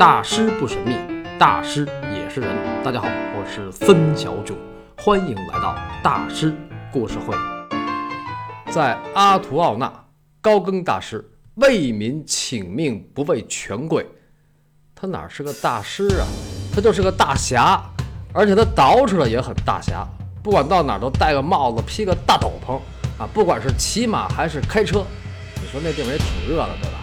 大师不神秘，大师也是人。大家好，我是森小九，欢迎来到大师故事会。在阿图奥纳，高更大师为民请命，不为权贵。他哪是个大师啊？他就是个大侠，而且他捯饬的也很大侠，不管到哪都戴个帽子，披个大斗篷啊！不管是骑马还是开车，你说那地方也挺热的，对吧？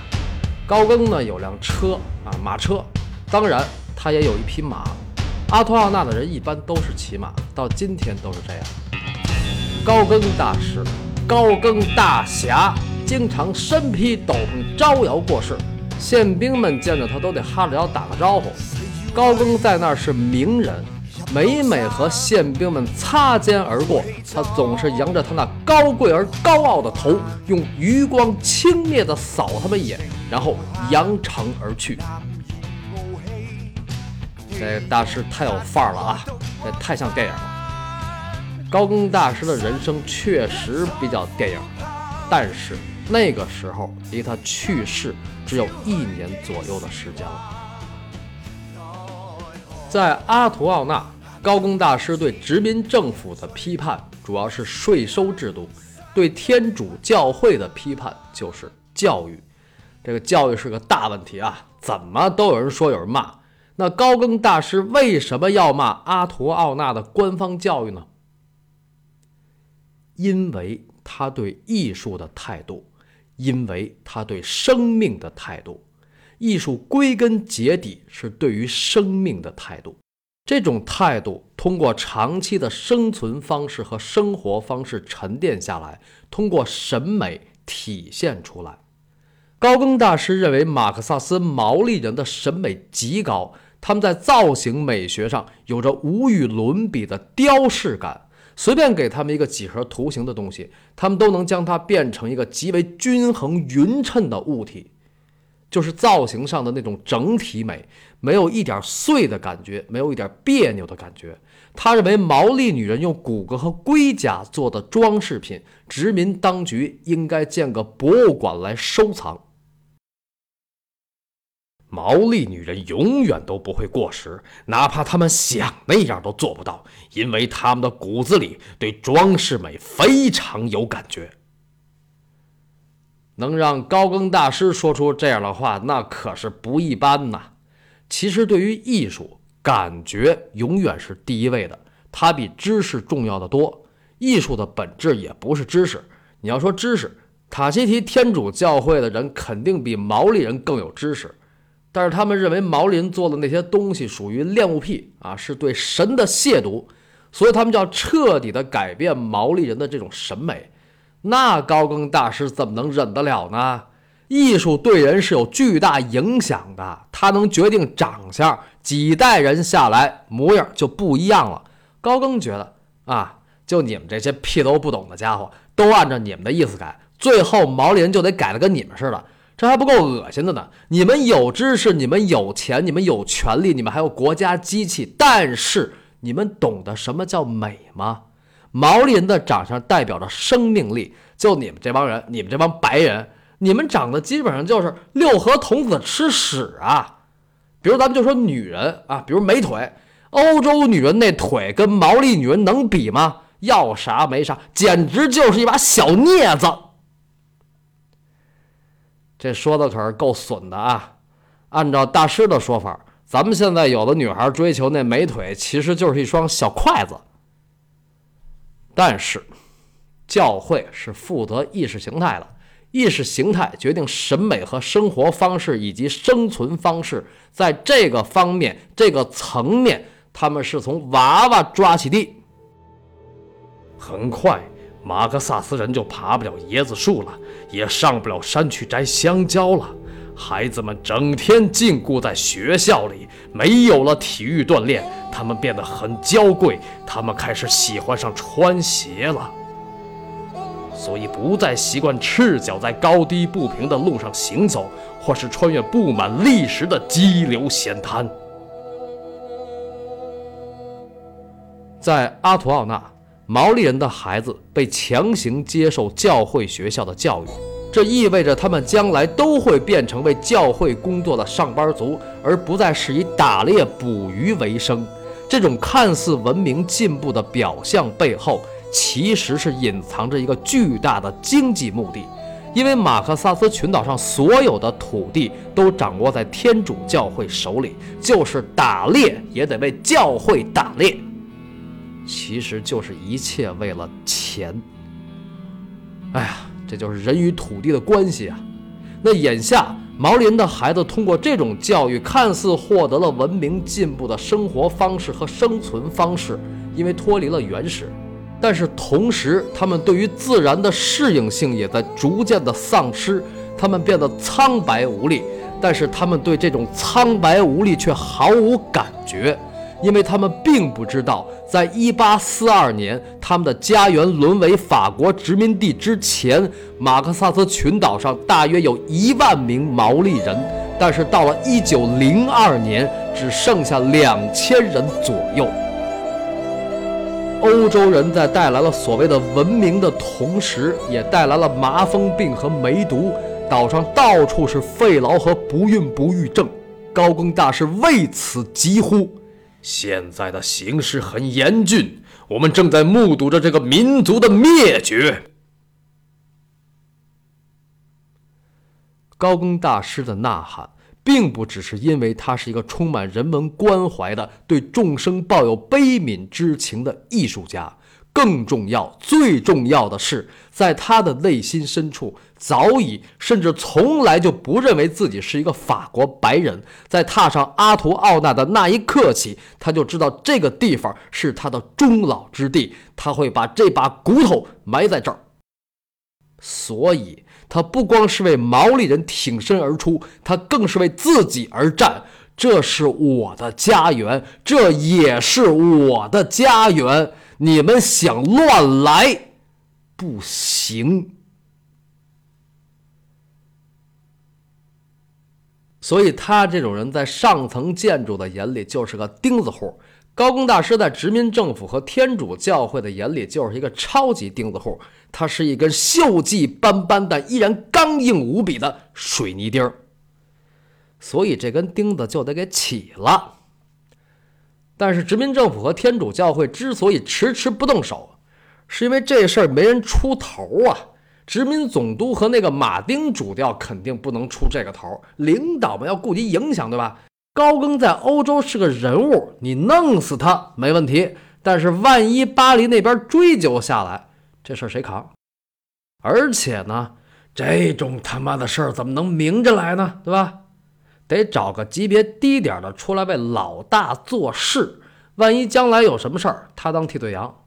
高更呢有辆车啊，马车，当然他也有一匹马。阿图奥纳的人一般都是骑马，到今天都是这样。高更大师，高更大侠，经常身披斗篷招摇过市，宪兵们见着他都得哈着腰打个招呼。高更在那儿是名人，每每和宪兵们擦肩而过，他总是扬着他那高贵而高傲的头，用余光轻蔑地扫他们一眼。然后扬长而去。这大师太有范儿了啊！这太像电影了。高更大师的人生确实比较电影，但是那个时候离他去世只有一年左右的时间了。在阿图奥纳，高更大师对殖民政府的批判主要是税收制度，对天主教会的批判就是教育。这个教育是个大问题啊，怎么都有人说有人骂。那高更大师为什么要骂阿图奥纳的官方教育呢？因为他对艺术的态度，因为他对生命的态度。艺术归根结底是对于生命的态度，这种态度通过长期的生存方式和生活方式沉淀下来，通过审美体现出来。高更大师认为，马克萨斯毛利人的审美极高，他们在造型美学上有着无与伦比的雕饰感。随便给他们一个几何图形的东西，他们都能将它变成一个极为均衡匀称的物体，就是造型上的那种整体美，没有一点碎的感觉，没有一点别扭的感觉。他认为，毛利女人用骨骼和龟甲做的装饰品，殖民当局应该建个博物馆来收藏。毛利女人永远都不会过时，哪怕他们想那样都做不到，因为他们的骨子里对装饰美非常有感觉。能让高更大师说出这样的话，那可是不一般呐。其实，对于艺术，感觉永远是第一位的，它比知识重要的多。艺术的本质也不是知识。你要说知识，塔西提天主教会的人肯定比毛利人更有知识。但是他们认为毛利人做的那些东西属于恋物癖啊，是对神的亵渎，所以他们就要彻底的改变毛利人的这种审美。那高更大师怎么能忍得了呢？艺术对人是有巨大影响的，它能决定长相，几代人下来模样就不一样了。高更觉得啊，就你们这些屁都不懂的家伙，都按照你们的意思改，最后毛利人就得改得跟你们似的。这还不够恶心的呢！你们有知识，你们有钱，你们有权利，你们还有国家机器，但是你们懂得什么叫美吗？毛利人的长相代表着生命力，就你们这帮人，你们这帮白人，你们长得基本上就是六合童子吃屎啊！比如咱们就说女人啊，比如美腿，欧洲女人那腿跟毛利女人能比吗？要啥没啥，简直就是一把小镊子。这说的可是够损的啊！按照大师的说法，咱们现在有的女孩追求那美腿，其实就是一双小筷子。但是，教会是负责意识形态的，意识形态决定审美和生活方式以及生存方式，在这个方面、这个层面，他们是从娃娃抓起的。很快。马克萨斯人就爬不了椰子树了，也上不了山去摘香蕉了。孩子们整天禁锢在学校里，没有了体育锻炼，他们变得很娇贵。他们开始喜欢上穿鞋了，所以不再习惯赤脚在高低不平的路上行走，或是穿越布满砾石的激流险滩。在阿图奥纳。毛利人的孩子被强行接受教会学校的教育，这意味着他们将来都会变成为教会工作的上班族，而不再是以打猎捕鱼为生。这种看似文明进步的表象背后，其实是隐藏着一个巨大的经济目的。因为马克萨斯群岛上所有的土地都掌握在天主教会手里，就是打猎也得为教会打猎，其实就是一切为了钱。哎呀！这就是人与土地的关系啊！那眼下毛林的孩子通过这种教育，看似获得了文明进步的生活方式和生存方式，因为脱离了原始，但是同时他们对于自然的适应性也在逐渐的丧失，他们变得苍白无力，但是他们对这种苍白无力却毫无感觉。因为他们并不知道，在1842年，他们的家园沦为法国殖民地之前，马克萨斯群岛上大约有一万名毛利人，但是到了1902年，只剩下两千人左右。欧洲人在带来了所谓的文明的同时，也带来了麻风病和梅毒，岛上到处是肺痨和不孕不育症。高更大师为此疾呼。现在的形势很严峻，我们正在目睹着这个民族的灭绝。高更大师的呐喊，并不只是因为他是一个充满人文关怀的、对众生抱有悲悯之情的艺术家。更重要、最重要的是，在他的内心深处，早已甚至从来就不认为自己是一个法国白人。在踏上阿图奥纳的那一刻起，他就知道这个地方是他的终老之地，他会把这把骨头埋在这儿。所以，他不光是为毛利人挺身而出，他更是为自己而战。这是我的家园，这也是我的家园。你们想乱来，不行。所以他这种人在上层建筑的眼里就是个钉子户，高更大师在殖民政府和天主教会的眼里就是一个超级钉子户。他是一根锈迹斑斑但依然刚硬无比的水泥钉所以这根钉子就得给起了。但是殖民政府和天主教会之所以迟迟不动手，是因为这事儿没人出头啊。殖民总督和那个马丁主教肯定不能出这个头，领导们要顾及影响，对吧？高更在欧洲是个人物，你弄死他没问题。但是万一巴黎那边追究下来，这事儿谁扛？而且呢，这种他妈的事儿怎么能明着来呢？对吧？得找个级别低点的出来为老大做事，万一将来有什么事儿，他当替罪羊。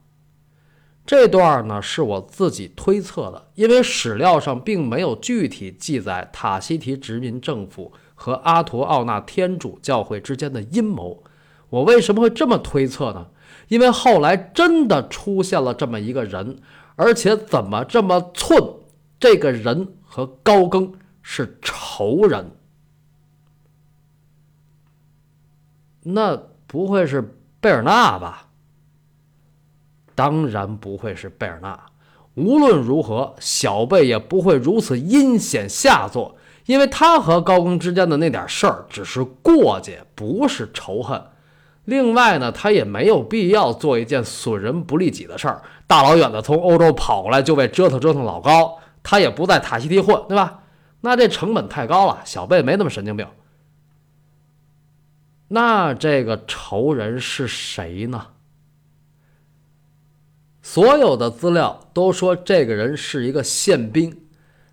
这段呢是我自己推测的，因为史料上并没有具体记载塔希提殖民政府和阿图奥纳天主教会之间的阴谋。我为什么会这么推测呢？因为后来真的出现了这么一个人，而且怎么这么寸？这个人和高更是仇人。那不会是贝尔纳吧？当然不会是贝尔纳。无论如何，小贝也不会如此阴险下作，因为他和高更之间的那点事儿只是过节，不是仇恨。另外呢，他也没有必要做一件损人不利己的事儿，大老远的从欧洲跑过来就为折腾折腾老高。他也不在塔西提混，对吧？那这成本太高了，小贝没那么神经病。那这个仇人是谁呢？所有的资料都说这个人是一个宪兵，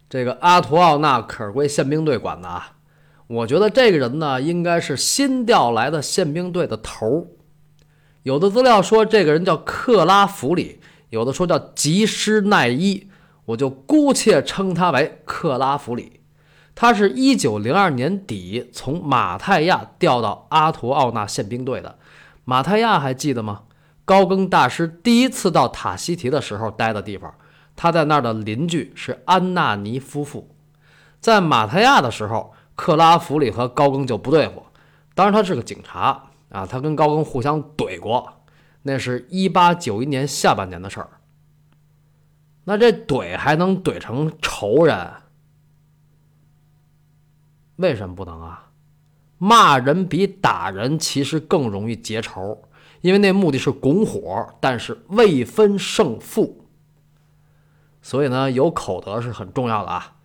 这个阿图奥纳可是归宪兵队管的啊。我觉得这个人呢，应该是新调来的宪兵队的头儿有的资料说这个人叫克拉弗里，有的说叫吉施奈伊，我就姑且称他为克拉弗里。他是一九零二年底从马泰亚调到阿图奥纳宪兵队的。马泰亚还记得吗？高更大师第一次到塔希提的时候待的地方。他在那儿的邻居是安纳尼夫妇。在马泰亚的时候，克拉弗里和高更就不对付。当然，他是个警察啊，他跟高更互相怼过。那是一八九一年下半年的事儿。那这怼还能怼成仇人？为什么不能啊？骂人比打人其实更容易结仇，因为那目的是拱火，但是未分胜负。所以呢，有口德是很重要的啊。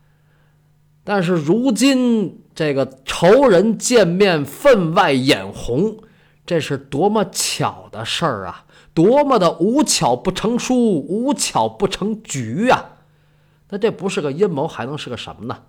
但是如今这个仇人见面分外眼红，这是多么巧的事儿啊！多么的无巧不成书，无巧不成局啊！那这不是个阴谋，还能是个什么呢？